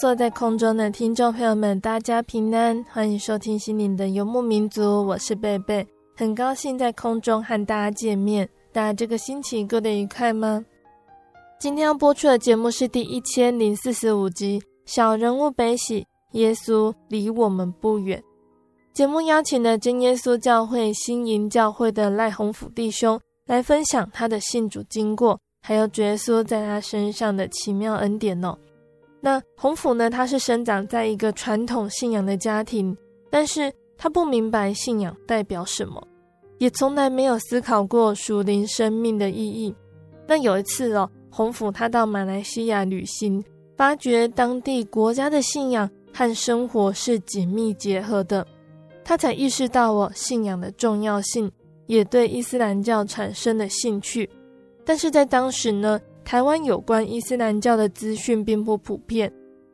坐在空中的听众朋友们，大家平安，欢迎收听心灵的游牧民族，我是贝贝，很高兴在空中和大家见面。大家这个星期过得愉快吗？今天要播出的节目是第一千零四十五集《小人物悲喜》，耶稣离我们不远。节目邀请了真耶稣教会新营教会的赖鸿甫弟兄来分享他的信主经过，还有耶稣在他身上的奇妙恩典哦。那鸿甫呢？他是生长在一个传统信仰的家庭，但是他不明白信仰代表什么，也从来没有思考过属灵生命的意义。那有一次哦，鸿甫他到马来西亚旅行，发觉当地国家的信仰和生活是紧密结合的，他才意识到哦，信仰的重要性，也对伊斯兰教产生了兴趣。但是在当时呢，台湾有关伊斯兰教的资讯并不普遍。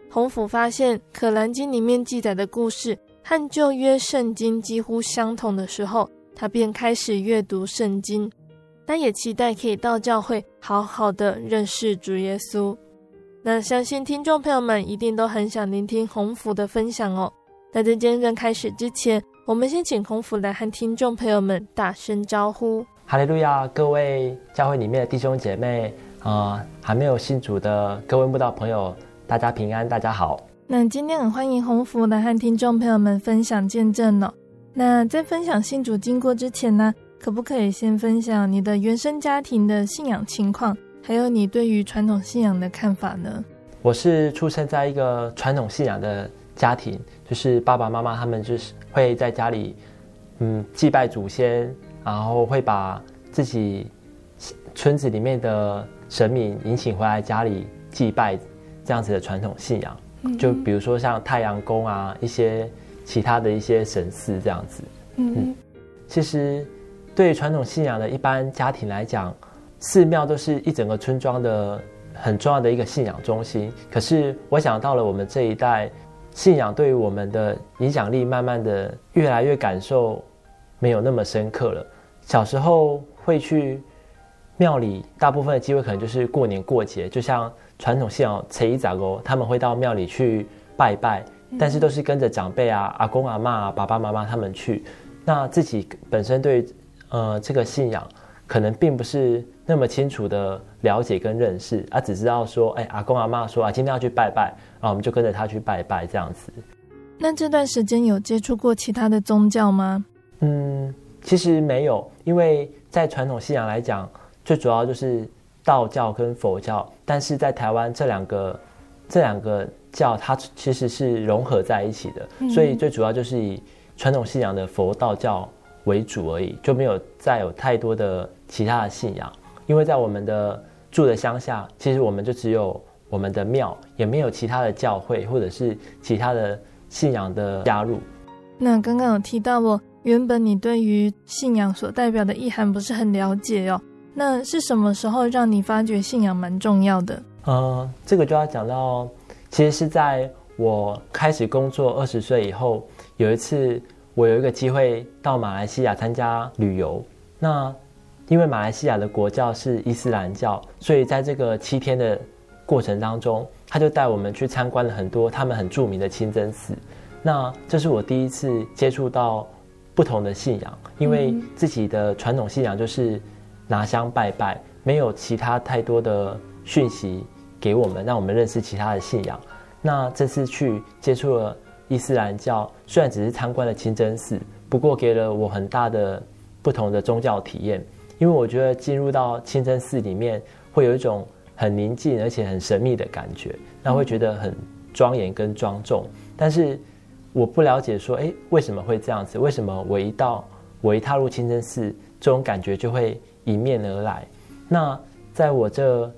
鸿甫发现《可兰经》里面记载的故事和旧约圣经几乎相同的时候，他便开始阅读圣经。他也期待可以到教会好好的认识主耶稣。那相信听众朋友们一定都很想聆听鸿甫的分享哦。那在今天开始之前，我们先请鸿甫来和听众朋友们打声招呼。哈利路亚，各位教会里面的弟兄姐妹。啊、呃，还没有信主的各位慕道朋友，大家平安，大家好。那今天很欢迎洪福来和听众朋友们分享见证哦。那在分享信主经过之前呢，可不可以先分享你的原生家庭的信仰情况，还有你对于传统信仰的看法呢？我是出生在一个传统信仰的家庭，就是爸爸妈妈他们就是会在家里，嗯，祭拜祖先，然后会把自己村子里面的。神明迎请回来家里祭拜，这样子的传统信仰，就比如说像太阳宫啊，一些其他的一些神寺这样子。嗯，其实对传统信仰的一般家庭来讲，寺庙都是一整个村庄的很重要的一个信仰中心。可是我想到了我们这一代，信仰对于我们的影响力，慢慢的越来越感受没有那么深刻了。小时候会去。庙里大部分的机会可能就是过年过节，就像传统信仰初一十五，他们会到庙里去拜拜，但是都是跟着长辈啊、阿公阿妈啊、爸爸妈妈他们去。那自己本身对呃这个信仰可能并不是那么清楚的了解跟认识，啊，只知道说，哎，阿公阿妈说啊，今天要去拜拜，啊，我们就跟着他去拜拜这样子。那这段时间有接触过其他的宗教吗？嗯，其实没有，因为在传统信仰来讲。最主要就是道教跟佛教，但是在台湾这两个这两个教，它其实是融合在一起的，嗯、所以最主要就是以传统信仰的佛道教为主而已，就没有再有太多的其他的信仰。因为在我们的住的乡下，其实我们就只有我们的庙，也没有其他的教会或者是其他的信仰的加入。那刚刚有提到哦，原本你对于信仰所代表的意涵不是很了解哦。那是什么时候让你发觉信仰蛮重要的？呃，这个就要讲到，其实是在我开始工作二十岁以后，有一次我有一个机会到马来西亚参加旅游。那因为马来西亚的国教是伊斯兰教，所以在这个七天的过程当中，他就带我们去参观了很多他们很著名的清真寺。那这是我第一次接触到不同的信仰，因为自己的传统信仰就是拿香拜拜，没有其他太多的讯息给我们，让我们认识其他的信仰。那这次去接触了伊斯兰教，虽然只是参观了清真寺，不过给了我很大的不同的宗教体验。因为我觉得进入到清真寺里面，会有一种很宁静而且很神秘的感觉，那会觉得很庄严跟庄重，但是。我不了解，说，哎，为什么会这样子？为什么我一到，我一踏入清真寺，这种感觉就会迎面而来？那在我这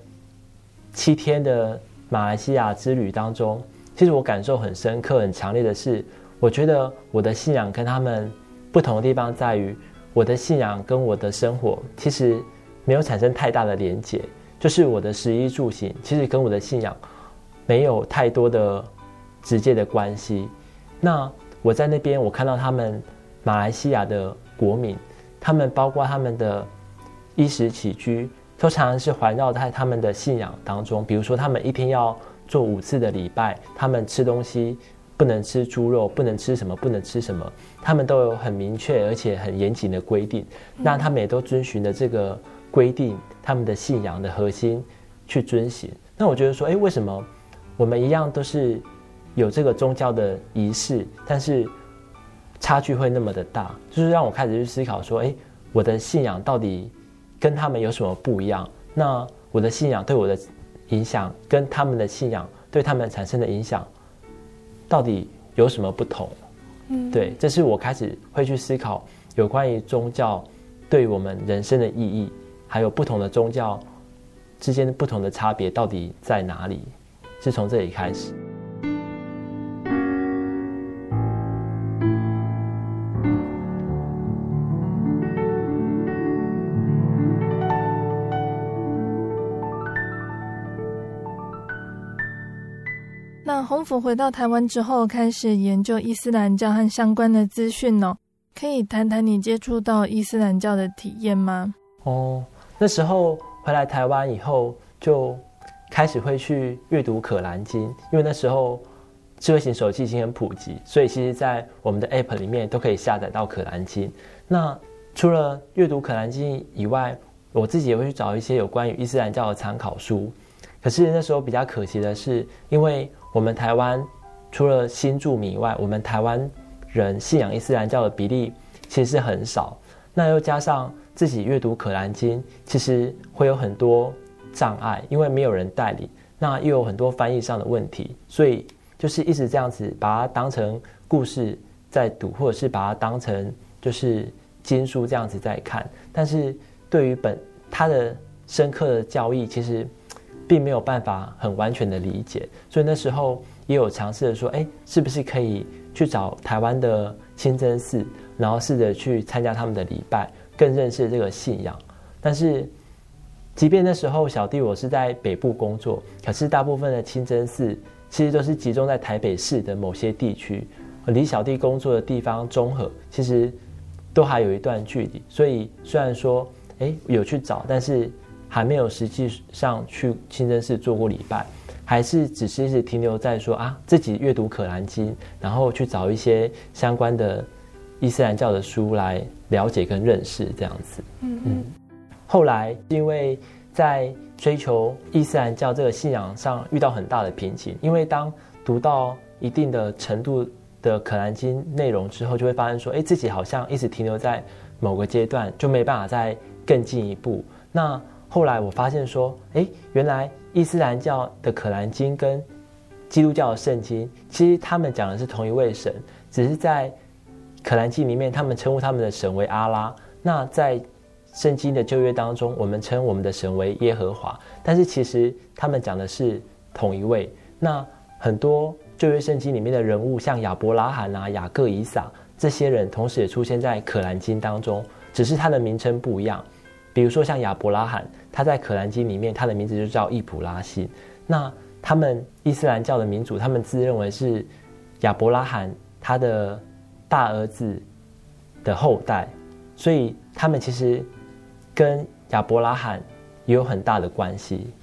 七天的马来西亚之旅当中，其实我感受很深刻、很强烈的是，我觉得我的信仰跟他们不同的地方在于，我的信仰跟我的生活其实没有产生太大的连结，就是我的食衣住行，其实跟我的信仰没有太多的直接的关系。那我在那边，我看到他们马来西亚的国民，他们包括他们的衣食起居，都常常是环绕在他们的信仰当中。比如说，他们一天要做五次的礼拜，他们吃东西不能吃猪肉，不能吃什么，不能吃什么，他们都有很明确而且很严谨的规定。那他们也都遵循着这个规定，他们的信仰的核心去遵循。那我觉得说，哎，为什么我们一样都是？有这个宗教的仪式，但是差距会那么的大，就是让我开始去思考说，哎，我的信仰到底跟他们有什么不一样？那我的信仰对我的影响，跟他们的信仰对他们产生的影响，到底有什么不同？嗯，对，这是我开始会去思考有关于宗教对我们人生的意义，还有不同的宗教之间的不同的差别到底在哪里？是从这里开始。回到台湾之后，开始研究伊斯兰教和相关的资讯哦。可以谈谈你接触到伊斯兰教的体验吗？哦，那时候回来台湾以后，就开始会去阅读《可兰经》，因为那时候智慧型手机已经很普及，所以其实在我们的 App 里面都可以下载到《可兰经》。那除了阅读《可兰经》以外，我自己也会去找一些有关于伊斯兰教的参考书。可是那时候比较可惜的是，因为我们台湾除了新住民以外，我们台湾人信仰伊斯兰教的比例其实是很少。那又加上自己阅读《可兰经》，其实会有很多障碍，因为没有人代理。那又有很多翻译上的问题，所以就是一直这样子把它当成故事在读，或者是把它当成就是经书这样子在看。但是对于本它的深刻的教义，其实。并没有办法很完全的理解，所以那时候也有尝试着说，哎，是不是可以去找台湾的清真寺，然后试着去参加他们的礼拜，更认识这个信仰。但是，即便那时候小弟我是在北部工作，可是大部分的清真寺其实都是集中在台北市的某些地区，离小弟工作的地方中和其实都还有一段距离。所以虽然说，哎，有去找，但是。还没有实际上去清真寺做过礼拜，还是只是一直停留在说啊，自己阅读《可兰经》，然后去找一些相关的伊斯兰教的书来了解跟认识这样子。嗯嗯。后来因为在追求伊斯兰教这个信仰上遇到很大的瓶颈，因为当读到一定的程度的《可兰经》内容之后，就会发现说，哎，自己好像一直停留在某个阶段，就没办法再更进一步。那后来我发现说，诶，原来伊斯兰教的《可兰经》跟基督教的圣经，其实他们讲的是同一位神，只是在《可兰经》里面，他们称呼他们的神为阿拉。那在圣经的旧约当中，我们称我们的神为耶和华。但是其实他们讲的是同一位。那很多旧约圣经里面的人物，像亚伯拉罕啊、雅各、以撒这些人，同时也出现在《可兰经》当中，只是他的名称不一样。比如说像亚伯拉罕，他在《可兰经》里面，他的名字就叫易卜拉欣。那他们伊斯兰教的民主，他们自认为是亚伯拉罕他的大儿子的后代，所以他们其实跟亚伯拉罕也有很大的关系。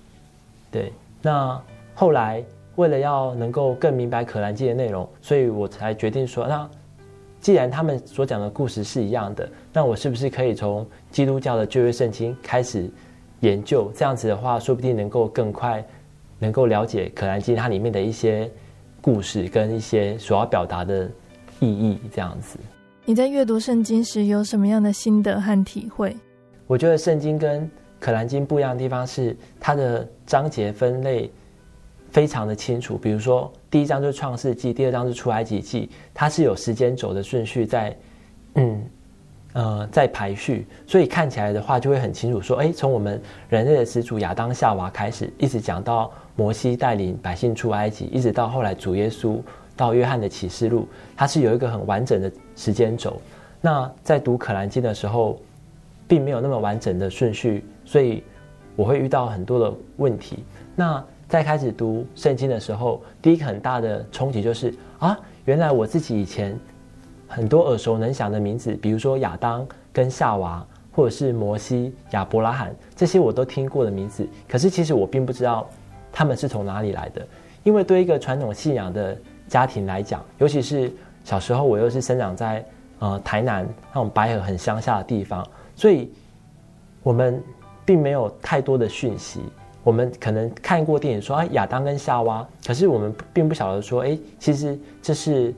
对，那后来为了要能够更明白《可兰经》的内容，所以我才决定说，那既然他们所讲的故事是一样的，那我是不是可以从基督教的旧约圣经开始研究？这样子的话，说不定能够更快能够了解《可兰经》它里面的一些故事跟一些所要表达的意义。这样子，你在阅读圣经时有什么样的心得和体会？我觉得圣经跟可兰经不一样的地方是它的章节分类非常的清楚。比如说，第一章就是创世纪，第二章是出埃及记，它是有时间轴的顺序在，嗯，呃，在排序，所以看起来的话就会很清楚。说，哎，从我们人类的始祖亚当夏娃开始，一直讲到摩西带领百姓出埃及，一直到后来主耶稣到约翰的启示录，它是有一个很完整的时间轴。那在读可兰经的时候，并没有那么完整的顺序。所以我会遇到很多的问题。那在开始读圣经的时候，第一个很大的冲击就是啊，原来我自己以前很多耳熟能详的名字，比如说亚当跟夏娃，或者是摩西、亚伯拉罕，这些我都听过的名字。可是其实我并不知道他们是从哪里来的。因为对一个传统信仰的家庭来讲，尤其是小时候我又是生长在呃台南那种白河很乡下的地方，所以我们。并没有太多的讯息，我们可能看过电影说啊亚当跟夏娃，可是我们并不晓得说，哎，其实这是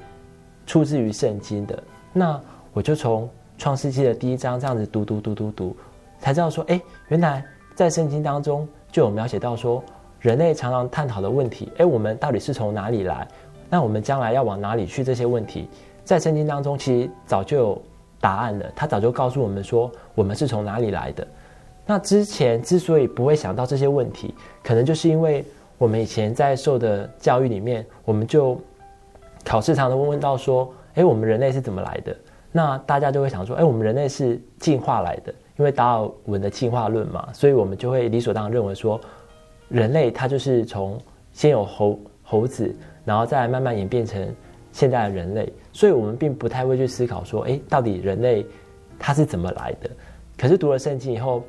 出自于圣经的。那我就从创世纪的第一章这样子读读读读读，才知道说，哎，原来在圣经当中就有描写到说，人类常常探讨的问题，哎，我们到底是从哪里来？那我们将来要往哪里去？这些问题在圣经当中其实早就有答案了，他早就告诉我们说，我们是从哪里来的。那之前之所以不会想到这些问题，可能就是因为我们以前在受的教育里面，我们就考试常常问问到说，哎，我们人类是怎么来的？那大家就会想说，哎，我们人类是进化来的，因为达尔文的进化论嘛，所以我们就会理所当然认为说，人类它就是从先有猴猴子，然后再慢慢演变成现在的人类，所以我们并不太会去思考说，哎，到底人类它是怎么来的？可是读了圣经以后，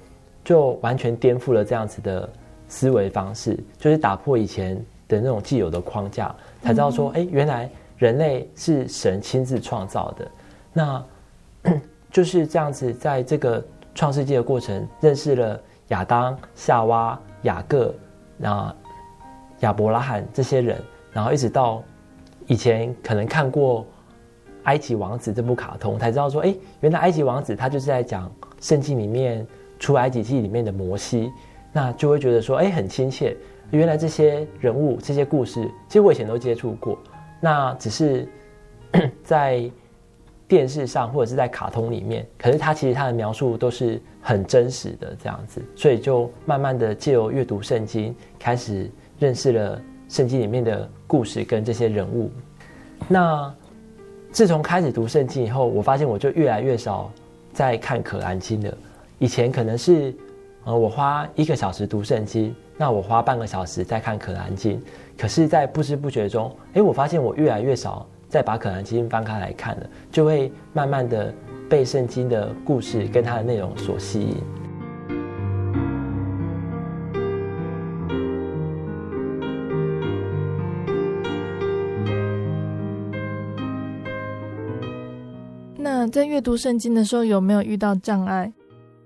就完全颠覆了这样子的思维方式，就是打破以前的那种既有的框架，才知道说，哎，原来人类是神亲自创造的。那 就是这样子，在这个创世纪的过程，认识了亚当、夏娃、雅各、那亚伯拉罕这些人，然后一直到以前可能看过《埃及王子》这部卡通，才知道说，哎，原来《埃及王子》他就是在讲圣经里面。出埃及记里面的摩西，那就会觉得说，哎，很亲切。原来这些人物、这些故事，其实我以前都接触过。那只是 在电视上或者是在卡通里面，可是他其实他的描述都是很真实的这样子，所以就慢慢的借由阅读圣经，开始认识了圣经里面的故事跟这些人物。那自从开始读圣经以后，我发现我就越来越少在看可兰经了。以前可能是，呃，我花一个小时读圣经，那我花半个小时在看可兰经。可是，在不知不觉中，诶，我发现我越来越少再把可兰经翻开来看了，就会慢慢的被圣经的故事跟它的内容所吸引。那在阅读圣经的时候，有没有遇到障碍？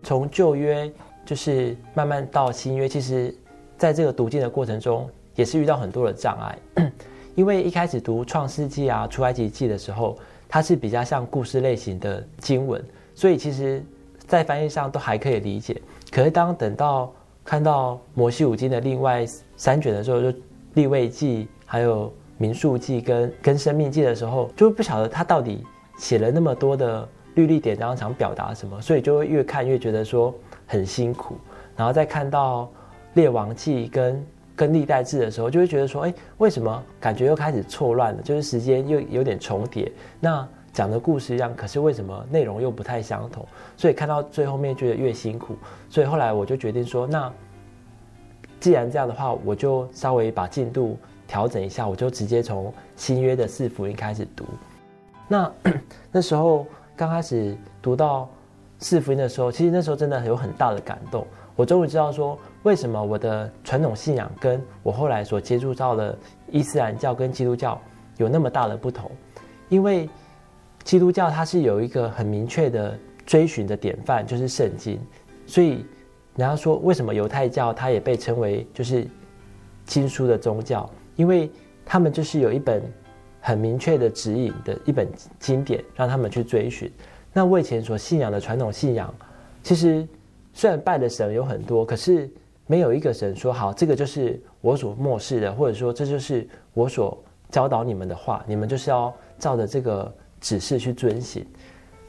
从旧约就是慢慢到新约，其实在这个读经的过程中，也是遇到很多的障碍。因为一开始读创世纪啊、出埃及记的时候，它是比较像故事类型的经文，所以其实，在翻译上都还可以理解。可是当等到看到摩西五经的另外三卷的时候，就立位记、还有民数记跟跟生命记的时候，就不晓得他到底写了那么多的。律例典章想表达什么，所以就会越看越觉得说很辛苦，然后再看到列王记跟跟历代志的时候，就会觉得说，哎，为什么感觉又开始错乱了？就是时间又有点重叠，那讲的故事一样，可是为什么内容又不太相同？所以看到最后面觉得越辛苦，所以后来我就决定说，那既然这样的话，我就稍微把进度调整一下，我就直接从新约的四福音开始读。那 那时候。刚开始读到四福音的时候，其实那时候真的有很大的感动。我终于知道说，为什么我的传统信仰跟我后来所接触到的伊斯兰教跟基督教有那么大的不同。因为基督教它是有一个很明确的追寻的典范，就是圣经。所以人家说，为什么犹太教它也被称为就是经书的宗教？因为他们就是有一本很明确的指引的一本经典，让他们去追寻。那我以前所信仰的传统信仰，其实虽然拜的神有很多，可是没有一个神说好，这个就是我所默示的，或者说这就是我所教导你们的话，你们就是要照着这个指示去遵行。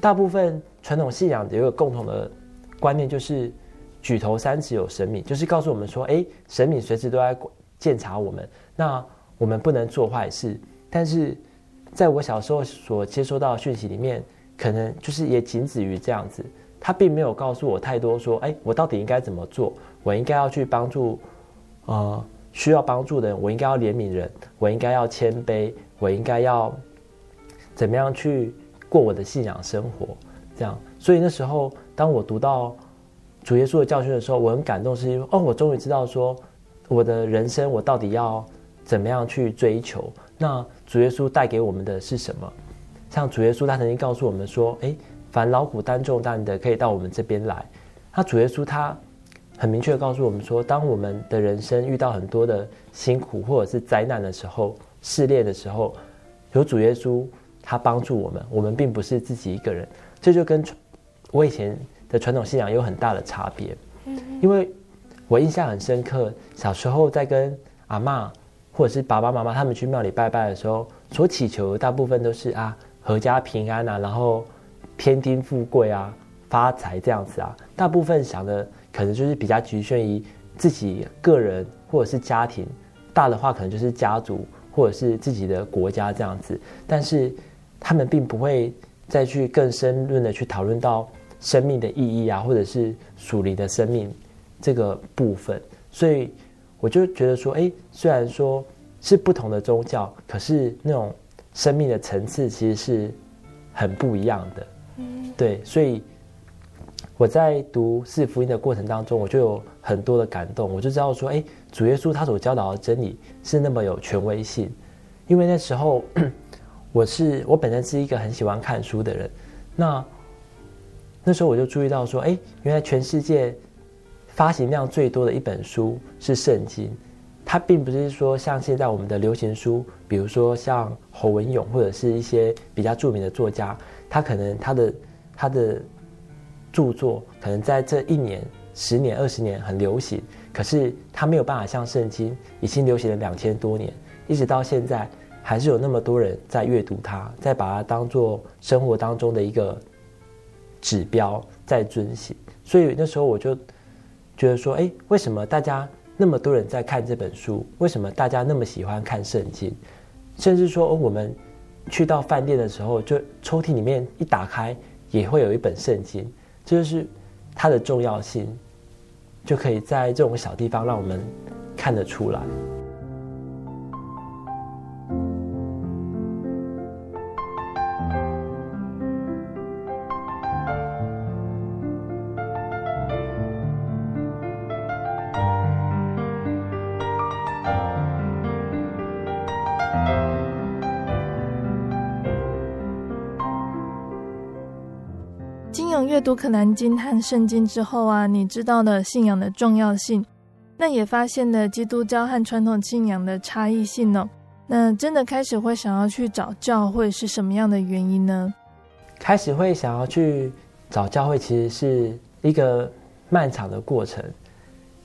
大部分传统信仰有一个共同的观念，就是举头三尺有神明，就是告诉我们说，哎，神明随时都在监察我们。那我们不能做坏事，但是在我小时候所接收到讯息里面，可能就是也仅止于这样子。他并没有告诉我太多，说，哎，我到底应该怎么做？我应该要去帮助，呃，需要帮助的人，我应该要怜悯人，我应该要谦卑，我应该要怎么样去过我的信仰生活？这样。所以那时候，当我读到主耶稣的教训的时候，我很感动，是因为，哦，我终于知道说。我的人生，我到底要怎么样去追求？那主耶稣带给我们的是什么？像主耶稣，他曾经告诉我们说：“诶，凡劳苦担重担的，可以到我们这边来。”那主耶稣他很明确的告诉我们说：“当我们的人生遇到很多的辛苦或者是灾难的时候、试炼的时候，有主耶稣他帮助我们，我们并不是自己一个人。”这就跟我以前的传统信仰有很大的差别，因为。我印象很深刻，小时候在跟阿嬷或者是爸爸妈妈他们去庙里拜拜的时候，所祈求的大部分都是啊，阖家平安啊，然后添丁富贵啊，发财这样子啊。大部分想的可能就是比较局限于自己个人或者是家庭，大的话可能就是家族或者是自己的国家这样子。但是他们并不会再去更深入的去讨论到生命的意义啊，或者是属灵的生命。这个部分，所以我就觉得说，哎，虽然说是不同的宗教，可是那种生命的层次其实是很不一样的。嗯，对，所以我在读四福音的过程当中，我就有很多的感动，我就知道说，哎，主耶稣他所教导的真理是那么有权威性，因为那时候我是我本身是一个很喜欢看书的人，那那时候我就注意到说，哎，原来全世界。发行量最多的一本书是圣经，它并不是说像现在我们的流行书，比如说像侯文勇或者是一些比较著名的作家，他可能他的他的著作可能在这一年、十年、二十年很流行，可是他没有办法像圣经已经流行了两千多年，一直到现在还是有那么多人在阅读它，在把它当做生活当中的一个指标在遵循，所以那时候我就。觉得说，哎，为什么大家那么多人在看这本书？为什么大家那么喜欢看圣经？甚至说，我们去到饭店的时候，就抽屉里面一打开，也会有一本圣经。这就是它的重要性，就可以在这种小地方让我们看得出来。读《可兰经》和圣经之后啊，你知道了信仰的重要性，那也发现了基督教和传统信仰的差异性哦。那真的开始会想要去找教会是什么样的原因呢？开始会想要去找教会，其实是一个漫长的过程。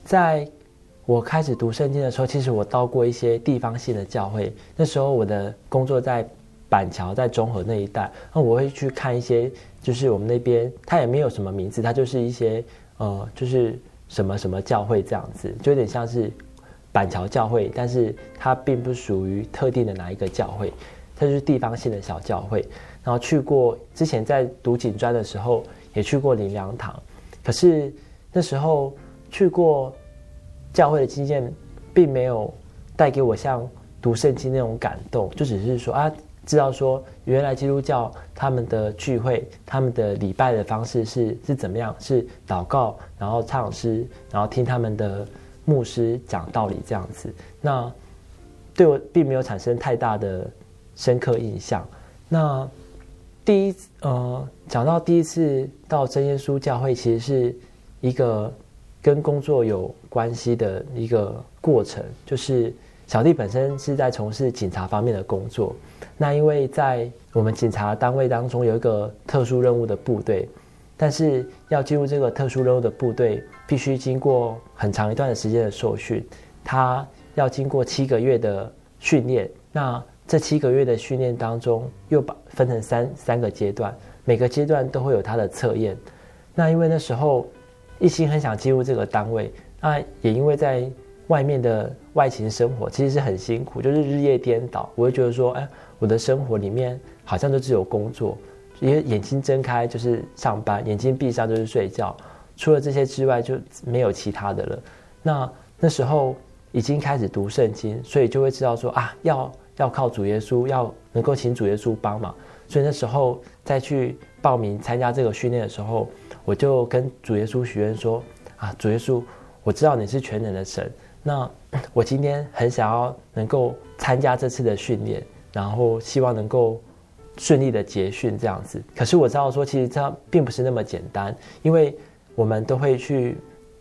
在我开始读圣经的时候，其实我到过一些地方性的教会。那时候我的工作在板桥，在中和那一带，那我会去看一些。就是我们那边，它也没有什么名字，它就是一些呃，就是什么什么教会这样子，就有点像是板桥教会，但是它并不属于特定的哪一个教会，它就是地方性的小教会。然后去过之前在读警专的时候，也去过林良堂，可是那时候去过教会的经验，并没有带给我像读圣经那种感动，就只是说啊。知道说，原来基督教他们的聚会、他们的礼拜的方式是是怎么样？是祷告，然后唱诗，然后听他们的牧师讲道理这样子。那对我并没有产生太大的深刻印象。那第一，呃，讲到第一次到真耶稣教会，其实是一个跟工作有关系的一个过程，就是小弟本身是在从事警察方面的工作。那因为在我们警察单位当中有一个特殊任务的部队，但是要进入这个特殊任务的部队，必须经过很长一段时间的受训，他要经过七个月的训练。那这七个月的训练当中，又把分成三三个阶段，每个阶段都会有他的测验。那因为那时候一心很想进入这个单位，那也因为在外面的外勤生活其实是很辛苦，就是日夜颠倒，我会觉得说，哎。我的生活里面好像就只有工作，因为眼睛睁开就是上班，眼睛闭上就是睡觉，除了这些之外就没有其他的了。那那时候已经开始读圣经，所以就会知道说啊，要要靠主耶稣，要能够请主耶稣帮忙。所以那时候再去报名参加这个训练的时候，我就跟主耶稣许愿说啊，主耶稣，我知道你是全能的神，那我今天很想要能够参加这次的训练。然后希望能够顺利的结训这样子，可是我知道说，其实这并不是那么简单，因为我们都会去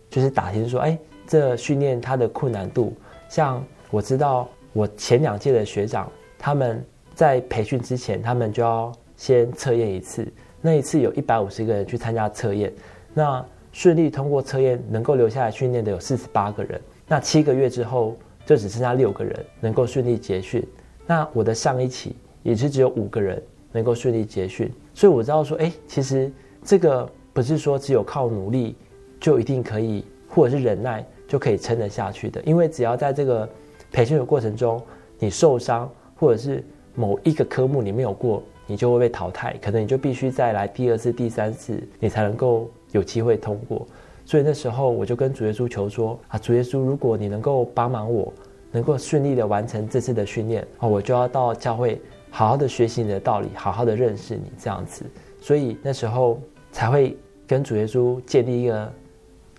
就是打听说，哎，这训练它的困难度，像我知道我前两届的学长，他们在培训之前，他们就要先测验一次，那一次有一百五十个人去参加测验，那顺利通过测验能够留下来训练的有四十八个人，那七个月之后就只剩下六个人能够顺利结训。那我的上一期也是只有五个人能够顺利结训，所以我知道说，哎，其实这个不是说只有靠努力就一定可以，或者是忍耐就可以撑得下去的。因为只要在这个培训的过程中，你受伤，或者是某一个科目你没有过，你就会被淘汰，可能你就必须再来第二次、第三次，你才能够有机会通过。所以那时候我就跟主耶稣求说啊，主耶稣，如果你能够帮忙我。能够顺利的完成这次的训练，哦，我就要到教会好好的学习你的道理，好好的认识你这样子，所以那时候才会跟主耶稣建立一个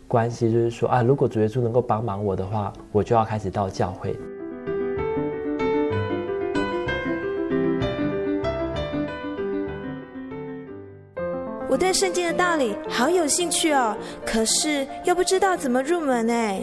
关系，就是说啊，如果主耶稣能够帮忙我的话，我就要开始到教会。我对圣经的道理好有兴趣哦，可是又不知道怎么入门哎。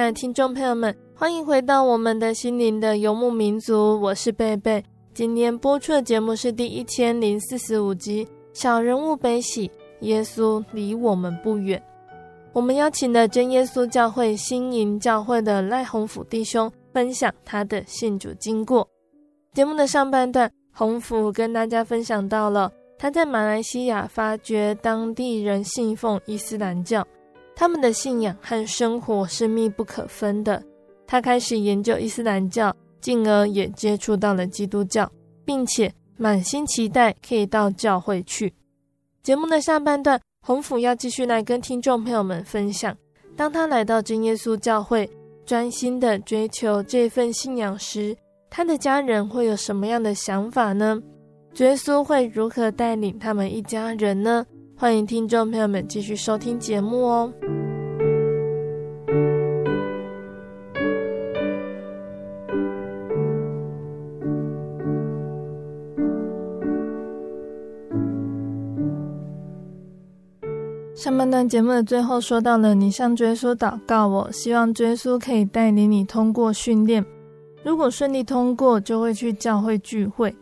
爱的听众朋友们，欢迎回到我们的心灵的游牧民族，我是贝贝。今天播出的节目是第一千零四十五集《小人物悲喜》，耶稣离我们不远。我们邀请了真耶稣教会新营教会的赖鸿福弟兄分享他的信主经过。节目的上半段，鸿福跟大家分享到了他在马来西亚发觉当地人信奉伊斯兰教。他们的信仰和生活是密不可分的。他开始研究伊斯兰教，进而也接触到了基督教，并且满心期待可以到教会去。节目的下半段，洪福要继续来跟听众朋友们分享：当他来到真耶稣教会，专心的追求这份信仰时，他的家人会有什么样的想法呢？耶稣会如何带领他们一家人呢？欢迎听众朋友们继续收听节目哦。上半段节目的最后说到了，你向追书祷告，我希望追书可以带领你通过训练，如果顺利通过就会去教会聚会，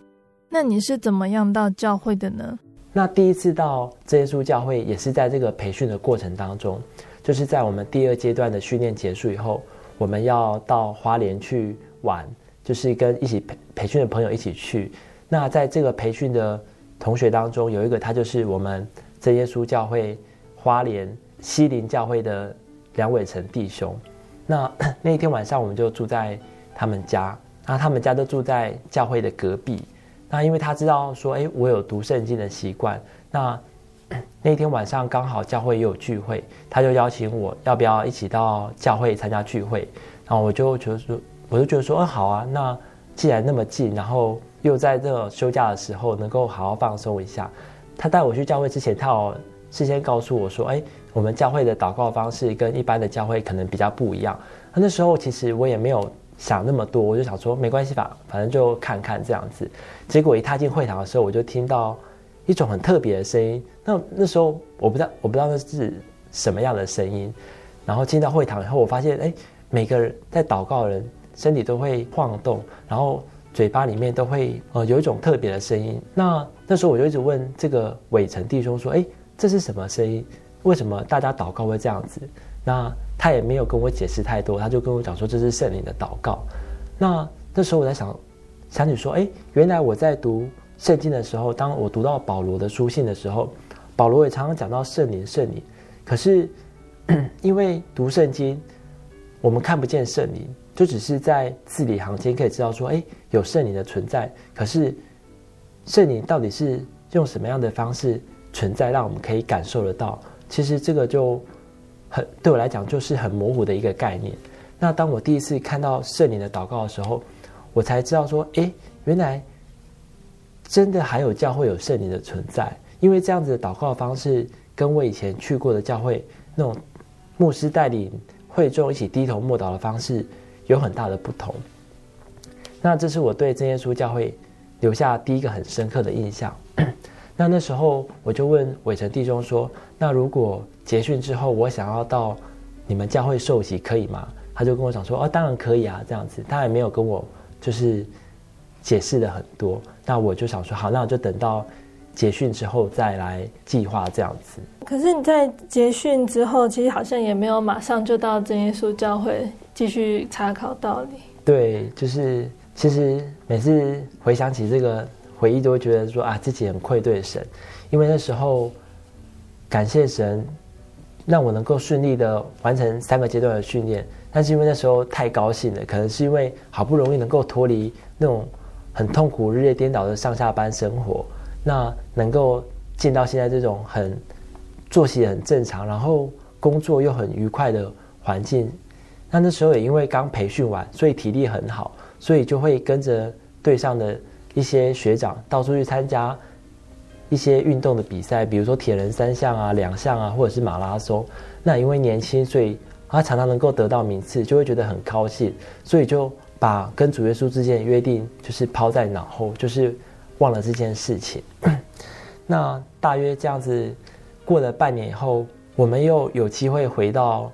那你是怎么样到教会的呢？那第一次到真耶稣教会，也是在这个培训的过程当中，就是在我们第二阶段的训练结束以后，我们要到花莲去玩，就是跟一起培培训的朋友一起去。那在这个培训的同学当中，有一个他就是我们真耶稣教会花莲西林教会的梁伟成弟兄。那 那一天晚上，我们就住在。他们家，那他们家都住在教会的隔壁。那因为他知道说，哎，我有读圣经的习惯。那 那天晚上刚好教会也有聚会，他就邀请我要不要一起到教会参加聚会。然后我就觉得说，我就觉得说，嗯，好啊。那既然那么近，然后又在这休假的时候能够好好放松一下。他带我去教会之前，他有事先告诉我说，哎，我们教会的祷告方式跟一般的教会可能比较不一样。那那时候其实我也没有。想那么多，我就想说没关系吧，反正就看看这样子。结果一踏进会堂的时候，我就听到一种很特别的声音。那那时候我不知道，我不知道那是什么样的声音。然后进到会堂以后，我发现，哎，每个人在祷告的人身体都会晃动，然后嘴巴里面都会呃有一种特别的声音。那那时候我就一直问这个伟成弟兄说，哎，这是什么声音？为什么大家祷告会这样子？那他也没有跟我解释太多，他就跟我讲说，这是圣灵的祷告。那那时候我在想，想起说，哎，原来我在读圣经的时候，当我读到保罗的书信的时候，保罗也常常讲到圣灵，圣灵。可是 因为读圣经，我们看不见圣灵，就只是在字里行间可以知道说，哎，有圣灵的存在。可是圣灵到底是用什么样的方式存在，让我们可以感受得到？其实这个就。很对我来讲就是很模糊的一个概念。那当我第一次看到圣灵的祷告的时候，我才知道说，诶，原来真的还有教会有圣灵的存在。因为这样子的祷告方式，跟我以前去过的教会那种牧师带领会众一起低头默祷的方式有很大的不同。那这是我对真耶稣教会留下第一个很深刻的印象。那那时候我就问伟成弟兄说：“那如果结训之后我想要到你们教会受洗，可以吗？”他就跟我讲说：“哦，当然可以啊，这样子。”他也没有跟我就是解释了很多。那我就想说：“好，那我就等到结训之后再来计划这样子。”可是你在结训之后，其实好像也没有马上就到真耶稣教会继续查考道理。对，就是其实每次回想起这个。回忆都会觉得说啊，自己很愧对神，因为那时候感谢神让我能够顺利的完成三个阶段的训练，但是因为那时候太高兴了，可能是因为好不容易能够脱离那种很痛苦、日夜颠倒的上下班生活，那能够进到现在这种很作息很正常，然后工作又很愉快的环境，那那时候也因为刚培训完，所以体力很好，所以就会跟着队上的。一些学长到处去参加一些运动的比赛，比如说铁人三项啊、两项啊，或者是马拉松。那因为年轻，所以他常常能够得到名次，就会觉得很高兴，所以就把跟主耶稣之间的约定就是抛在脑后，就是忘了这件事情。那大约这样子过了半年以后，我们又有机会回到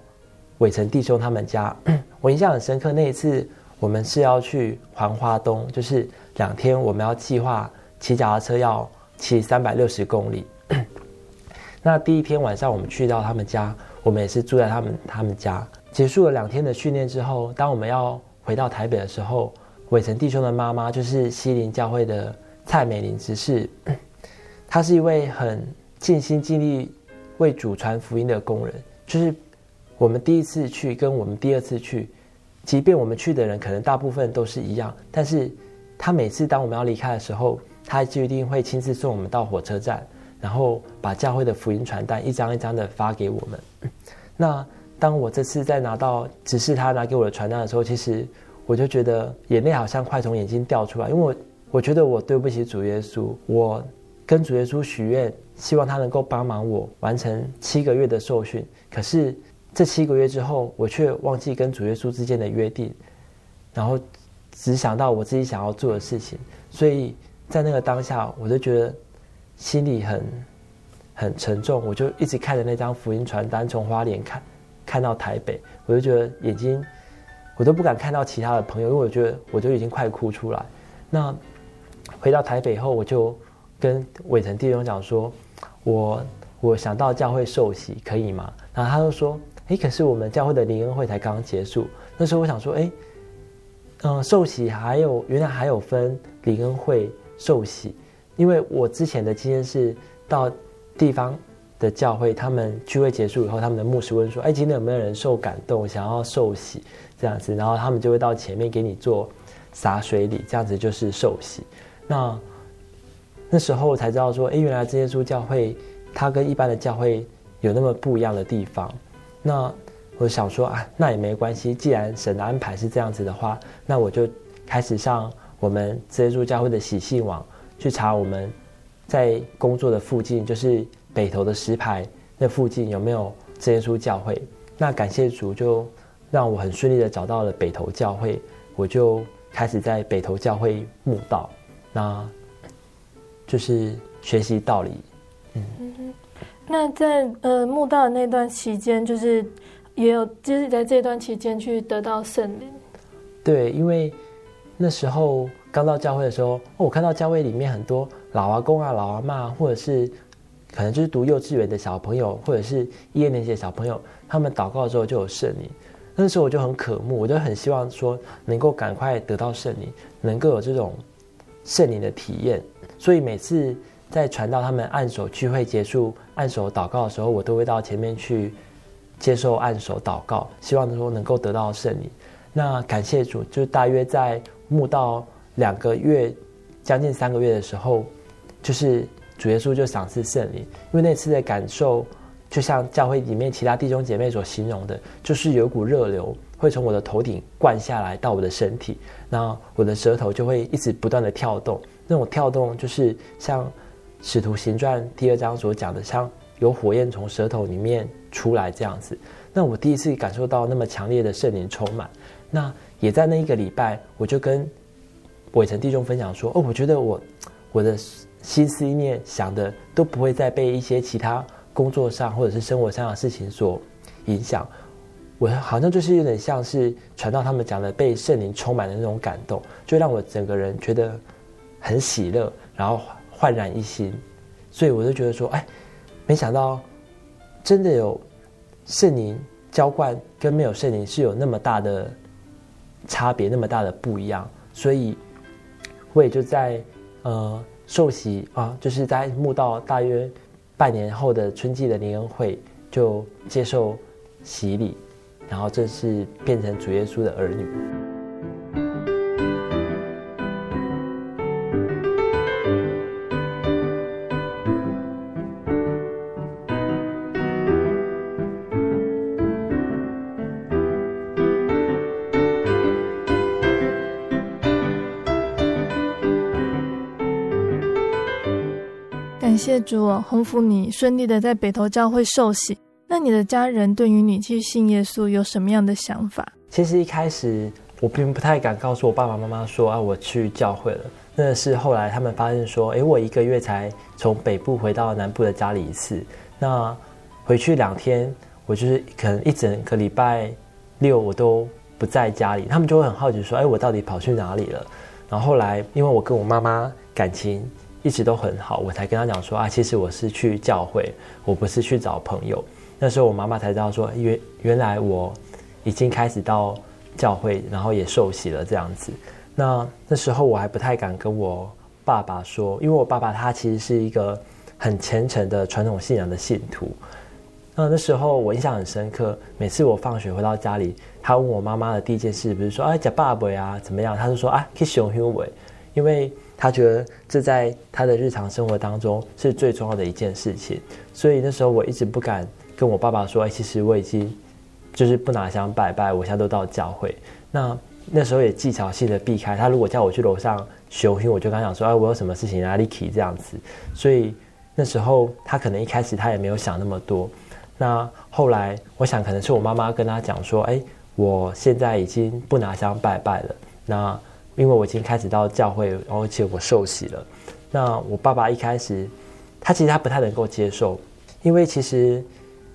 伟成弟兄他们家。我印象很深刻，那一次我们是要去环花东，就是。两天，我们要计划骑脚踏车要骑三百六十公里。那第一天晚上，我们去到他们家，我们也是住在他们他们家。结束了两天的训练之后，当我们要回到台北的时候，伟成弟兄的妈妈就是西林教会的蔡美玲执事，她是一位很尽心尽力为主传福音的工人。就是我们第一次去，跟我们第二次去，即便我们去的人可能大部分都是一样，但是。她每次当我们要离开的时候，她就一定会亲自送我们到火车站，然后把教会的福音传单一张一张的发给我们。那当我这次在拿到指示他拿给我的传单的时候，其实我就觉得眼泪好像快从眼睛掉出来，因为我我觉得我对不起主耶稣，我跟主耶稣许愿，希望他能够帮忙我完成七个月的受训，可是这七个月之后，我却忘记跟主耶稣之间的约定，然后。只想到我自己想要做的事情，所以在那个当下，我就觉得心里很很沉重，我就一直看着那张福音传单，从花莲看看到台北，我就觉得眼睛我都不敢看到其他的朋友，因为我觉得我就已经快哭出来。那回到台北后，我就跟伟成弟兄讲说，我我想到教会受洗可以吗？然后他就说，哎，可是我们教会的灵恩会才刚刚结束。那时候我想说，哎，嗯，受洗还有原来还有分灵恩会受洗，因为我之前的经验是到地方的教会，他们聚会结束以后，他们的牧师问说，哎，今天有没有人受感动，想要受洗这样子？然后他们就会到前面给你做洒水礼，这样子就是受洗。那那时候我才知道说，哎，原来这耶稣教会它跟一般的教会有那么不一样的地方。那我想说啊，那也没关系，既然神的安排是这样子的话，那我就开始上我们这耶稣教会的喜信网去查我们在工作的附近，就是北投的石牌那附近有没有这耶稣教会。那感谢主，就让我很顺利的找到了北投教会，我就开始在北投教会慕道，那就是学习道理。嗯，那在呃慕道的那段期间，就是。也有，就是在这段期间去得到圣灵。对，因为那时候刚到教会的时候，我看到教会里面很多老阿公啊、老阿妈，或者是可能就是读幼稚园的小朋友，或者是一二年级的小朋友，他们祷告之后就有圣灵。那时候我就很渴慕，我就很希望说能够赶快得到圣灵，能够有这种圣灵的体验。所以每次在传道他们按手聚会结束、按手祷告的时候，我都会到前面去。接受按手祷告，希望说能够得到圣灵。那感谢主，就大约在慕道两个月，将近三个月的时候，就是主耶稣就赏赐圣灵。因为那次的感受，就像教会里面其他弟兄姐妹所形容的，就是有股热流会从我的头顶灌下来到我的身体，那我的舌头就会一直不断的跳动。那种跳动就是像使徒行传第二章所讲的，像有火焰从舌头里面。出来这样子，那我第一次感受到那么强烈的圣灵充满，那也在那一个礼拜，我就跟伟成弟兄分享说：“哦，我觉得我我的心思意念想的都不会再被一些其他工作上或者是生活上的事情所影响，我好像就是有点像是传道他们讲的被圣灵充满的那种感动，就让我整个人觉得很喜乐，然后焕然一新，所以我就觉得说，哎，没想到。”真的有圣灵浇灌跟没有圣灵是有那么大的差别，那么大的不一样。所以我也就在呃受洗啊，就是在墓道大约半年后的春季的灵恩会，就接受洗礼，然后这是变成主耶稣的儿女。主哦，洪福你顺利的在北投教会受洗。那你的家人对于你去信耶稣有什么样的想法？其实一开始我并不太敢告诉我爸爸妈妈说啊，我去教会了。那是后来他们发现说，诶，我一个月才从北部回到南部的家里一次。那回去两天，我就是可能一整个礼拜六我都不在家里，他们就会很好奇说，诶，我到底跑去哪里了？然后后来因为我跟我妈妈感情。一直都很好，我才跟他讲说啊，其实我是去教会，我不是去找朋友。那时候我妈妈才知道说，原原来我已经开始到教会，然后也受洗了这样子。那那时候我还不太敢跟我爸爸说，因为我爸爸他其实是一个很虔诚的传统信仰的信徒。那那时候我印象很深刻，每次我放学回到家里，他问我妈妈的第一件事，不是说哎，叫爸爸呀怎么样？他就说啊，去熊熊伟，因为。他觉得这在他的日常生活当中是最重要的一件事情，所以那时候我一直不敢跟我爸爸说：“哎，其实我已经就是不拿香拜拜，我现在都到教会。”那那时候也技巧性的避开他。如果叫我去楼上修行，我就刚想说：“哎，我有什么事情啊，Licky 这样子。”所以那时候他可能一开始他也没有想那么多。那后来我想可能是我妈妈跟他讲说：“哎，我现在已经不拿香拜拜了。”那因为我已经开始到教会，而且我受洗了。那我爸爸一开始他其实他不太能够接受，因为其实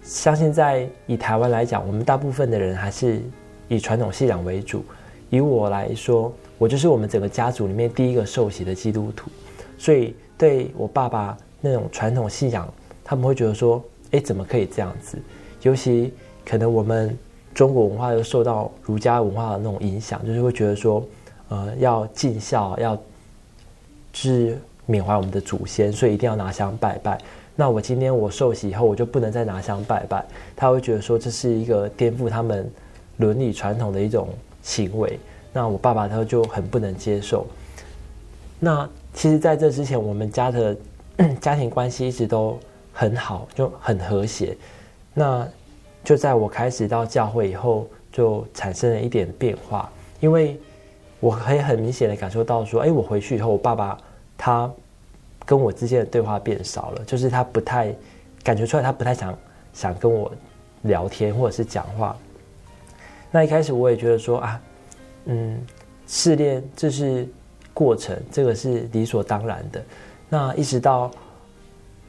相信在以台湾来讲，我们大部分的人还是以传统信仰为主。以我来说，我就是我们整个家族里面第一个受洗的基督徒，所以对我爸爸那种传统信仰，他们会觉得说：“哎，怎么可以这样子？”尤其可能我们中国文化又受到儒家文化的那种影响，就是会觉得说：“呃，要尽孝，要知缅怀我们的祖先，所以一定要拿香拜拜。”那我今天我受洗以后，我就不能再拿香拜拜，他会觉得说这是一个颠覆他们伦理传统的一种。行为，那我爸爸他就很不能接受。那其实，在这之前，我们家的 家庭关系一直都很好，就很和谐。那就在我开始到教会以后，就产生了一点变化，因为我可以很明显的感受到说，哎，我回去以后，我爸爸他跟我之间的对话变少了，就是他不太感觉出来，他不太想想跟我聊天或者是讲话。那一开始我也觉得说啊，嗯，试炼这是过程，这个是理所当然的。那一直到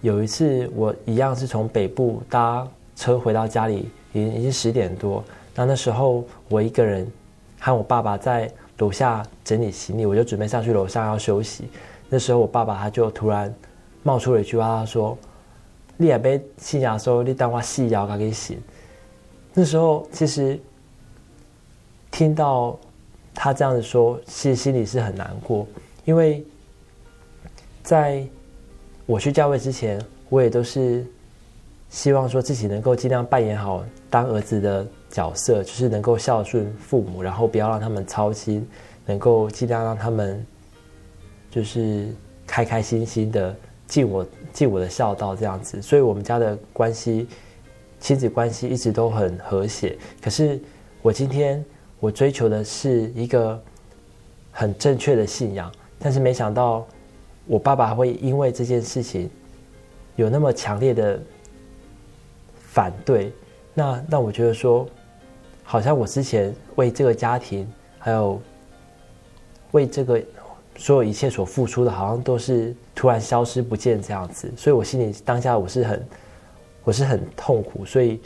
有一次，我一样是从北部搭车回到家里，已经已经十点多。那那时候我一个人和我爸爸在楼下整理行李，我就准备上去楼上要休息。那时候我爸爸他就突然冒出了一句话，他说：“你也被信仰说你当我细腰给醒。”那时候其实。听到他这样子说，其实心里是很难过，因为在我去教会之前，我也都是希望说自己能够尽量扮演好当儿子的角色，就是能够孝顺父母，然后不要让他们操心，能够尽量让他们就是开开心心的尽我尽我的孝道这样子。所以我们家的关系，亲子关系一直都很和谐。可是我今天。我追求的是一个很正确的信仰，但是没想到我爸爸会因为这件事情有那么强烈的反对。那那我觉得说，好像我之前为这个家庭，还有为这个所有一切所付出的，好像都是突然消失不见这样子。所以我心里当下我是很我是很痛苦，所以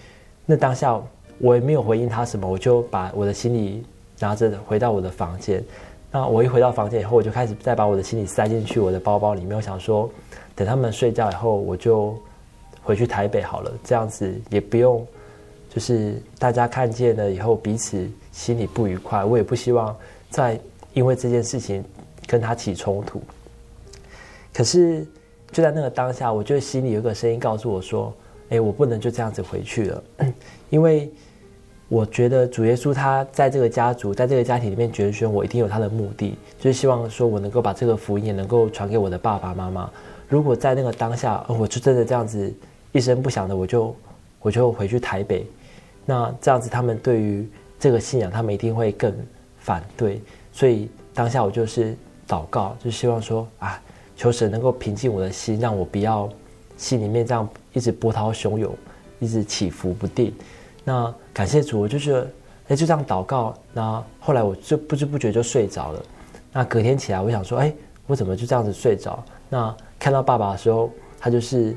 那当下。我也没有回应他什么，我就把我的行李拿着回到我的房间。那我一回到房间以后，我就开始再把我的行李塞进去我的包包里面。我想说，等他们睡觉以后，我就回去台北好了，这样子也不用，就是大家看见了以后彼此心里不愉快。我也不希望再因为这件事情跟他起冲突。可是就在那个当下，我就心里有个声音告诉我说：“哎，我不能就这样子回去了，因为。”我觉得主耶稣他在这个家族，在这个家庭里面决选我，一定有他的目的，就是希望说我能够把这个福音也能够传给我的爸爸妈妈。如果在那个当下，我就真的这样子一声不响的，我就我就回去台北，那这样子他们对于这个信仰，他们一定会更反对。所以当下我就是祷告，就希望说啊，求神能够平静我的心，让我不要心里面这样一直波涛汹涌，一直起伏不定。那感谢主，我就觉得，哎，就这样祷告。那后来我就不知不觉就睡着了。那隔天起来，我想说，哎，我怎么就这样子睡着？那看到爸爸的时候，他就是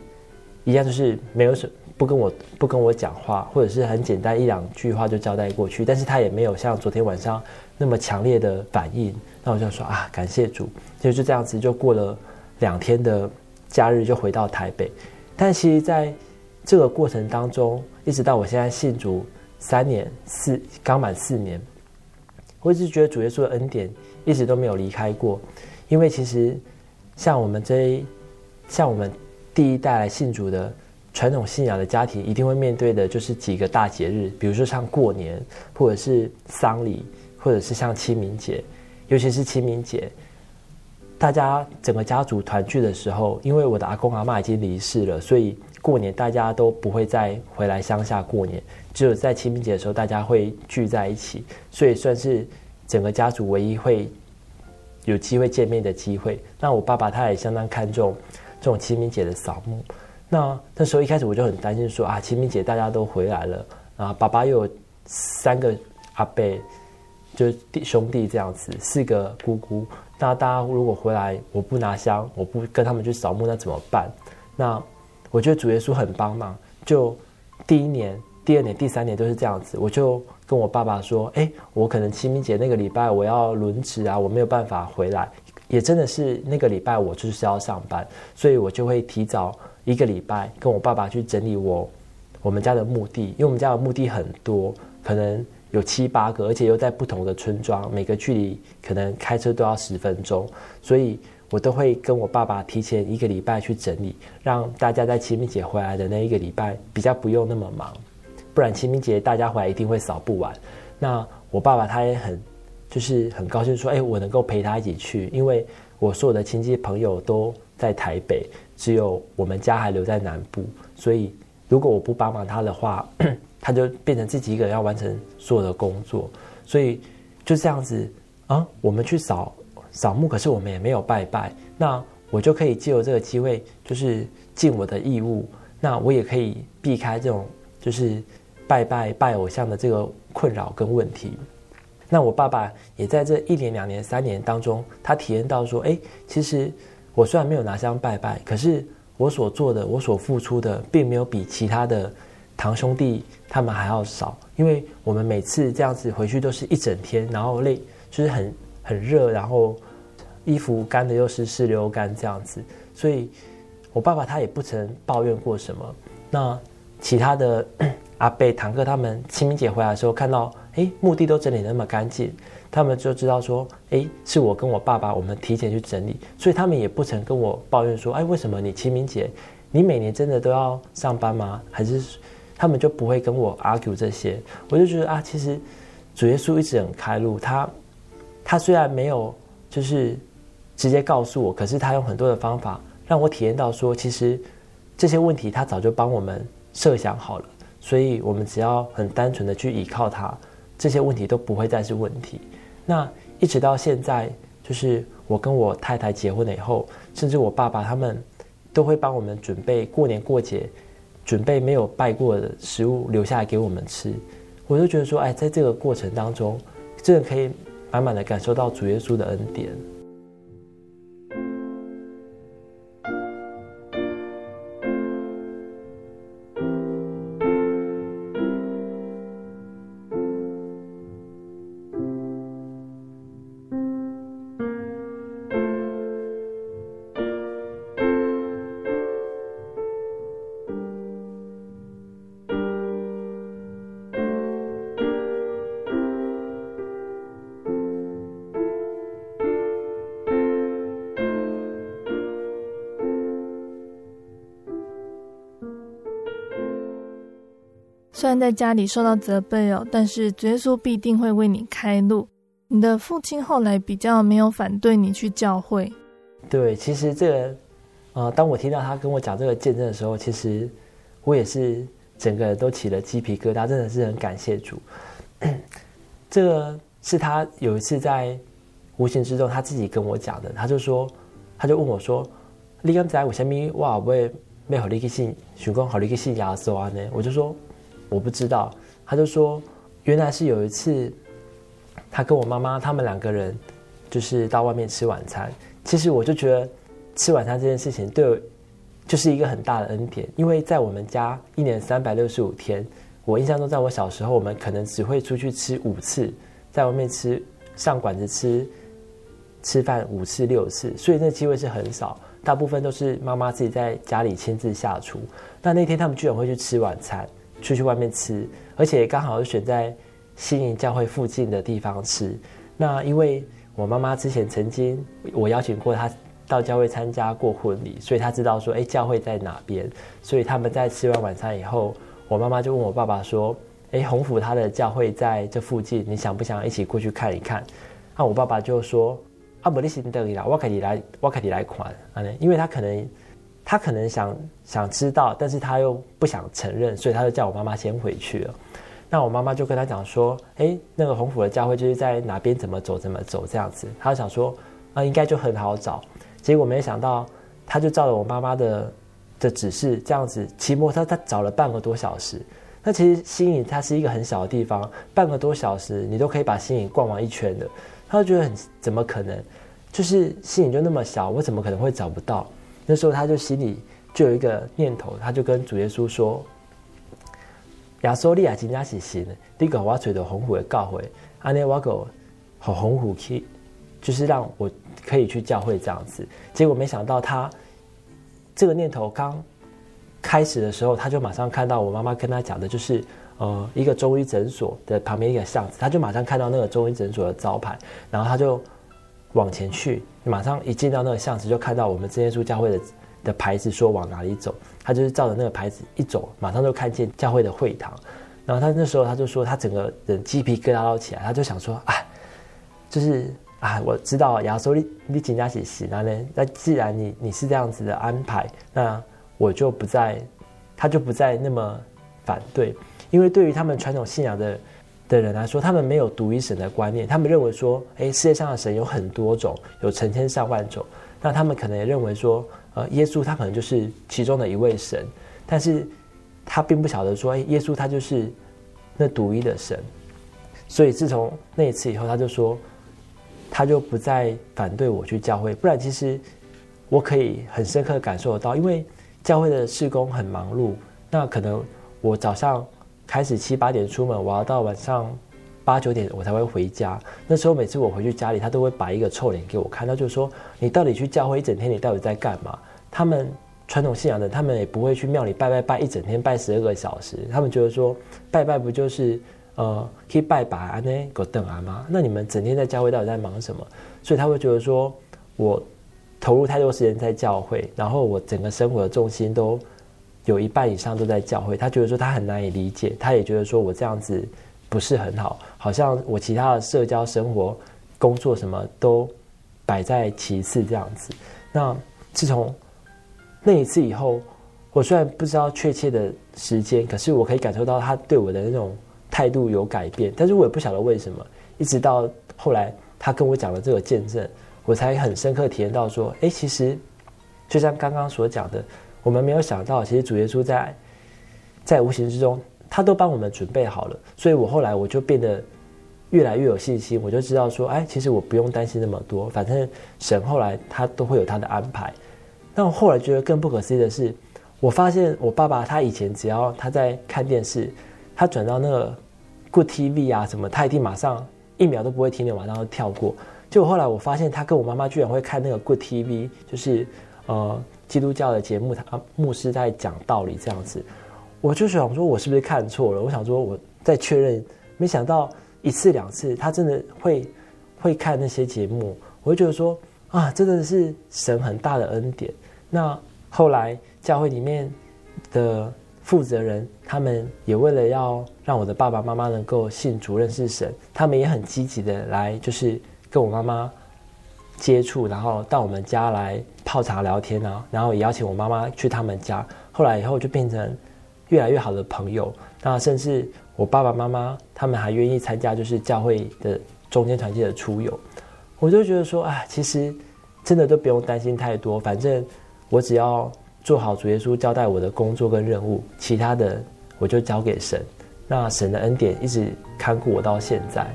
一样，就是没有什不跟我不跟我讲话，或者是很简单一两句话就交代过去。但是他也没有像昨天晚上那么强烈的反应。那我就说啊，感谢主，就就这样子就过了两天的假日，就回到台北。但其实在这个过程当中，一直到我现在信主三年四刚满四年，我一直觉得主耶稣的恩典一直都没有离开过。因为其实像我们这一像我们第一代来信主的传统信仰的家庭，一定会面对的就是几个大节日，比如说像过年，或者是丧礼，或者是像清明节。尤其是清明节，大家整个家族团聚的时候，因为我的阿公阿嬷已经离世了，所以。过年大家都不会再回来乡下过年，只有在清明节的时候大家会聚在一起，所以算是整个家族唯一会有机会见面的机会。那我爸爸他也相当看重这种清明节的扫墓。那那时候一开始我就很担心说啊，清明节大家都回来了啊，爸爸又有三个阿伯，就是弟兄弟这样子，四个姑姑，那大家如果回来我不拿香，我不跟他们去扫墓，那怎么办？那我觉得主耶稣很帮忙，就第一年、第二年、第三年都是这样子。我就跟我爸爸说：“哎，我可能清明节那个礼拜我要轮值啊，我没有办法回来。”也真的是那个礼拜我就是要上班，所以我就会提早一个礼拜跟我爸爸去整理我我们家的墓地，因为我们家的墓地很多，可能有七八个，而且又在不同的村庄，每个距离可能开车都要十分钟，所以我都会跟我爸爸提前一个礼拜去整理，让大家在清明节回来的那一个礼拜比较不用那么忙，不然清明节大家回来一定会扫不完。那我爸爸他也很。就是很高兴说，哎，我能够陪他一起去，因为我所有的亲戚朋友都在台北，只有我们家还留在南部，所以如果我不帮忙他的话，他就变成自己一个人要完成所有的工作，所以就这样子啊，我们去扫扫墓，可是我们也没有拜拜，那我就可以借由这个机会，就是尽我的义务，那我也可以避开这种就是拜拜拜偶像的这个困扰跟问题。那我爸爸也在这一年、两年、三年当中，他体验到说：“哎，其实我虽然没有拿香拜拜，可是我所做的、我所付出的，并没有比其他的堂兄弟他们还要少。因为我们每次这样子回去都是一整天，然后累，就是很很热，然后衣服干的又湿湿流干这样子。所以，我爸爸他也不曾抱怨过什么。那其他的 阿伯、堂哥他们清明节回来的时候看到。哎，墓地都整理那么干净，他们就知道说，哎，是我跟我爸爸，我们提前去整理，所以他们也不曾跟我抱怨说，哎，为什么你清明节，你每年真的都要上班吗？还是他们就不会跟我 argue 这些？我就觉得啊，其实主耶稣一直很开路，他他虽然没有就是直接告诉我，可是他用很多的方法让我体验到说，其实这些问题他早就帮我们设想好了，所以我们只要很单纯的去依靠他。这些问题都不会再是问题。那一直到现在，就是我跟我太太结婚了以后，甚至我爸爸他们都会帮我们准备过年过节，准备没有拜过的食物留下来给我们吃。我就觉得说，哎，在这个过程当中，真的可以满满的感受到主耶稣的恩典。虽然在家里受到责备哦，但是主耶稣必定会为你开路。你的父亲后来比较没有反对你去教会。对，其实这个，呃，当我听到他跟我讲这个见证的时候，其实我也是整个人都起了鸡皮疙瘩，真的是很感谢主。这个是他有一次在无形之中他自己跟我讲的，他就说，他就问我说：“你刚才为什么哇，我也没好你去信，许光好你去信耶稣啊呢？”我就说。我不知道，他就说，原来是有一次，他跟我妈妈他们两个人，就是到外面吃晚餐。其实我就觉得，吃晚餐这件事情对就是一个很大的恩典，因为在我们家一年三百六十五天，我印象中在我小时候，我们可能只会出去吃五次，在外面吃上馆子吃吃饭五次六次，所以那机会是很少，大部分都是妈妈自己在家里亲自下厨。那那天他们居然会去吃晚餐。出去外面吃，而且刚好是选在新营教会附近的地方吃。那因为我妈妈之前曾经我邀请过她到教会参加过婚礼，所以她知道说，哎，教会在哪边。所以他们在吃完晚餐以后，我妈妈就问我爸爸说，哎，洪福他的教会在这附近，你想不想一起过去看一看？那我爸爸就说，啊，不，你先等一下，我可以来，我可以来款，因为他可能。他可能想想知道，但是他又不想承认，所以他就叫我妈妈先回去了。那我妈妈就跟他讲说：“哎，那个红府的教会就是在哪边，怎么走怎么走这样子。”他就想说：“啊，应该就很好找。”结果没想到，他就照了我妈妈的的指示，这样子骑摩托他找了半个多小时。那其实新影它是一个很小的地方，半个多小时你都可以把新影逛完一圈的。他就觉得很怎么可能？就是新影就那么小，我怎么可能会找不到？那时候他就心里就有一个念头，他就跟主耶稣说：“亚索利亚金家喜行，第一个我取得红虎的教会，阿内瓦狗和红虎去，就是让我可以去教会这样子。结果没想到他这个念头刚开始的时候，他就马上看到我妈妈跟他讲的，就是呃一个中医诊所的旁边一个巷子，他就马上看到那个中医诊所的招牌，然后他就往前去，马上一进到那个巷子，就看到我们真耶稣教会的。”的牌子说往哪里走，他就是照着那个牌子一走，马上就看见教会的会堂。然后他那时候他就说，他整个人鸡皮疙瘩都起来，他就想说，啊，就是啊，我知道亚索利你紧加起行，那呢，那既然你你是这样子的安排，那我就不再，他就不再那么反对，因为对于他们传统信仰的的人来说，他们没有独一神的观念，他们认为说，哎，世界上的神有很多种，有成千上万种，那他们可能也认为说。呃，耶稣他可能就是其中的一位神，但是他并不晓得说，哎，耶稣他就是那独一的神。所以自从那一次以后，他就说，他就不再反对我去教会。不然，其实我可以很深刻的感受得到，因为教会的事工很忙碌，那可能我早上开始七八点出门，我要到晚上。八九点我才会回家，那时候每次我回去家里，他都会摆一个臭脸给我看，他就说：“你到底去教会一整天，你到底在干嘛？”他们传统信仰的，他们也不会去庙里拜拜拜一整天，拜十二个小时。他们觉得说，拜拜不就是呃可以拜拜啊呢，狗等啊吗？那你们整天在教会到底在忙什么？所以他会觉得说，我投入太多时间在教会，然后我整个生活的重心都有一半以上都在教会。他觉得说他很难以理解，他也觉得说我这样子。不是很好，好像我其他的社交生活、工作什么都摆在其次这样子。那自从那一次以后，我虽然不知道确切的时间，可是我可以感受到他对我的那种态度有改变。但是我也不晓得为什么，一直到后来他跟我讲了这个见证，我才很深刻体验到说，哎，其实就像刚刚所讲的，我们没有想到，其实主耶稣在在无形之中。他都帮我们准备好了，所以我后来我就变得越来越有信心，我就知道说，哎，其实我不用担心那么多，反正神后来他都会有他的安排。但我后来觉得更不可思议的是，我发现我爸爸他以前只要他在看电视，他转到那个 Good TV 啊什么，他一定马上一秒都不会停留，马上就跳过。结果后来我发现他跟我妈妈居然会看那个 Good TV，就是呃基督教的节目，他牧师在讲道理这样子。我就想说，我是不是看错了？我想说，我再确认。没想到一次两次，他真的会会看那些节目。我就觉得说，啊，真的是神很大的恩典。那后来教会里面的负责人，他们也为了要让我的爸爸妈妈能够信主认识神，他们也很积极的来，就是跟我妈妈接触，然后到我们家来泡茶聊天啊，然后也邀请我妈妈去他们家。后来以后就变成。越来越好的朋友，那甚至我爸爸妈妈他们还愿意参加，就是教会的中间团契的出游，我就觉得说，啊，其实真的都不用担心太多，反正我只要做好主耶稣交代我的工作跟任务，其他的我就交给神，那神的恩典一直看顾我到现在。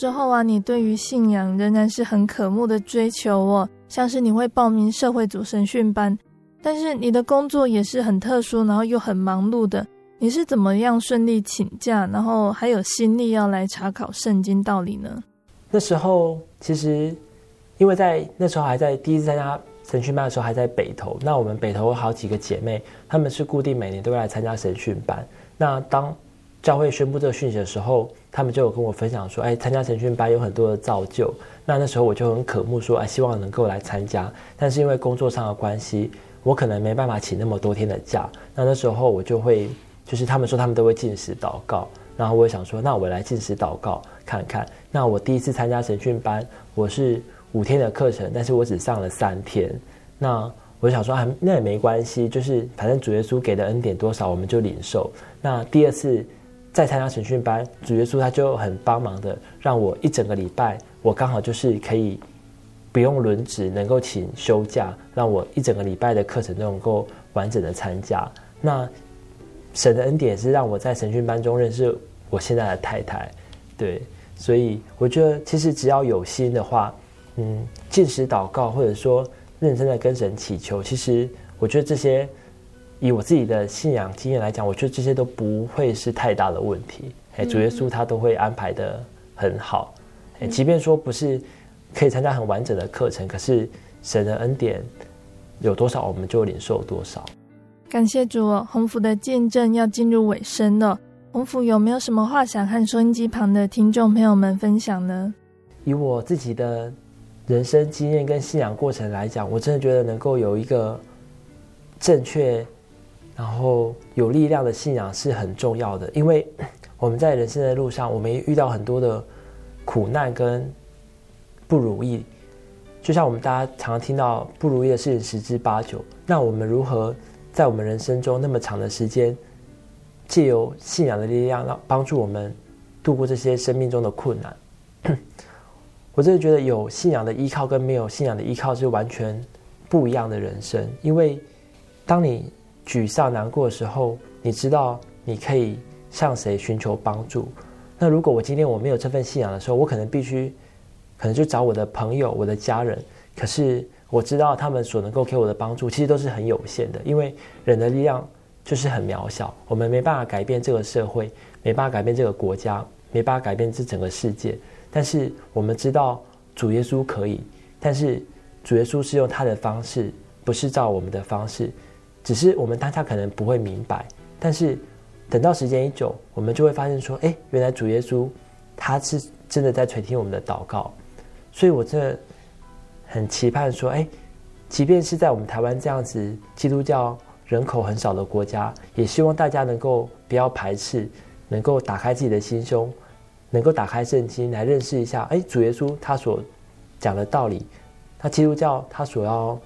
之后啊，你对于信仰仍然是很渴慕的追求哦，像是你会报名社会组神训班，但是你的工作也是很特殊，然后又很忙碌的，你是怎么样顺利请假，然后还有心力要来查考圣经道理呢？那时候其实，因为在那时候还在第一次参加神训班的时候还在北投，那我们北投有好几个姐妹，她们是固定每年都会来参加神训班，那当。教会宣布这个讯息的时候，他们就有跟我分享说：“哎，参加神训班有很多的造就。”那那时候我就很渴慕说：“哎，希望能够来参加。”但是因为工作上的关系，我可能没办法请那么多天的假。那那时候我就会，就是他们说他们都会进食祷告，然后我也想说：“那我来进食祷告看看。”那我第一次参加神训班，我是五天的课程，但是我只上了三天。那我想说：“啊，那也没关系，就是反正主耶稣给的恩典多少，我们就领受。”那第二次。在参加神训班，主耶稣他就很帮忙的，让我一整个礼拜，我刚好就是可以不用轮值，能够请休假，让我一整个礼拜的课程都能够完整的参加。那神的恩典是让我在神训班中认识我现在的太太，对，所以我觉得其实只要有心的话，嗯，进食祷告或者说认真的跟神祈求，其实我觉得这些。以我自己的信仰经验来讲，我觉得这些都不会是太大的问题。哎，主耶稣他都会安排的很好。哎，即便说不是可以参加很完整的课程，可是神的恩典有多少，我们就领受多少。感谢主哦，鸿福的见证要进入尾声了。洪福有没有什么话想和收音机旁的听众朋友们分享呢？以我自己的人生经验跟信仰过程来讲，我真的觉得能够有一个正确。然后有力量的信仰是很重要的，因为我们在人生的路上，我们遇到很多的苦难跟不如意。就像我们大家常常听到不如意的事情十之八九，那我们如何在我们人生中那么长的时间，借由信仰的力量，让帮助我们度过这些生命中的困难？我真的觉得有信仰的依靠跟没有信仰的依靠是完全不一样的人生，因为当你沮丧、难过的时候，你知道你可以向谁寻求帮助。那如果我今天我没有这份信仰的时候，我可能必须，可能就找我的朋友、我的家人。可是我知道他们所能够给我的帮助，其实都是很有限的，因为人的力量就是很渺小。我们没办法改变这个社会，没办法改变这个国家，没办法改变这整个世界。但是我们知道主耶稣可以，但是主耶稣是用他的方式，不是照我们的方式。只是我们当下可能不会明白，但是等到时间一久，我们就会发现说：哎，原来主耶稣他是真的在垂听我们的祷告。所以我真的很期盼说：哎，即便是在我们台湾这样子基督教人口很少的国家，也希望大家能够不要排斥，能够打开自己的心胸，能够打开圣经来认识一下：哎，主耶稣他所讲的道理，他基督教他所要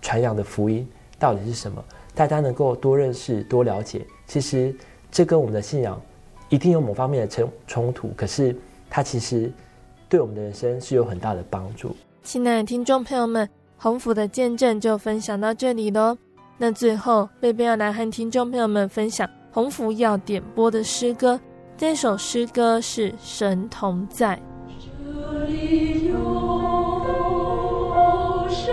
传扬的福音到底是什么？大家能够多认识、多了解，其实这跟我们的信仰一定有某方面的冲冲突，可是它其实对我们的人生是有很大的帮助。亲爱的听众朋友们，鸿福的见证就分享到这里喽。那最后，贝贝要来和听众朋友们分享鸿福要点播的诗歌，这首诗歌是《神同在》。这里有神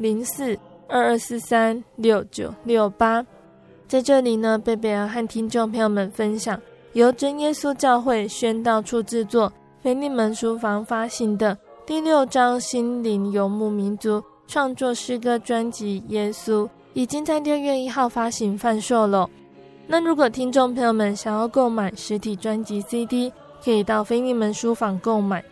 零四二二四三六九六八，在这里呢，贝贝要和听众朋友们分享由真耶稣教会宣道处制作、菲利门书房发行的第六章心灵游牧民族创作诗歌专辑《耶稣》，已经在六月一号发行贩售了。那如果听众朋友们想要购买实体专辑 CD，可以到菲利门书房购买。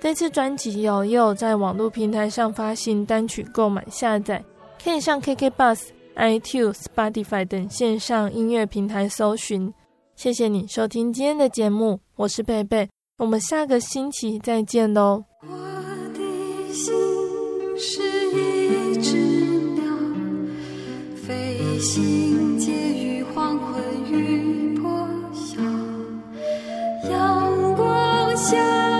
这次专辑有也有在网络平台上发行单曲购买下载，可以上 KK Bus、iTunes、Spotify 等线上音乐平台搜寻。谢谢你收听今天的节目，我是贝贝，我们下个星期再见喽。我的心是一只鸟，飞行介于黄昏与破晓，阳光下。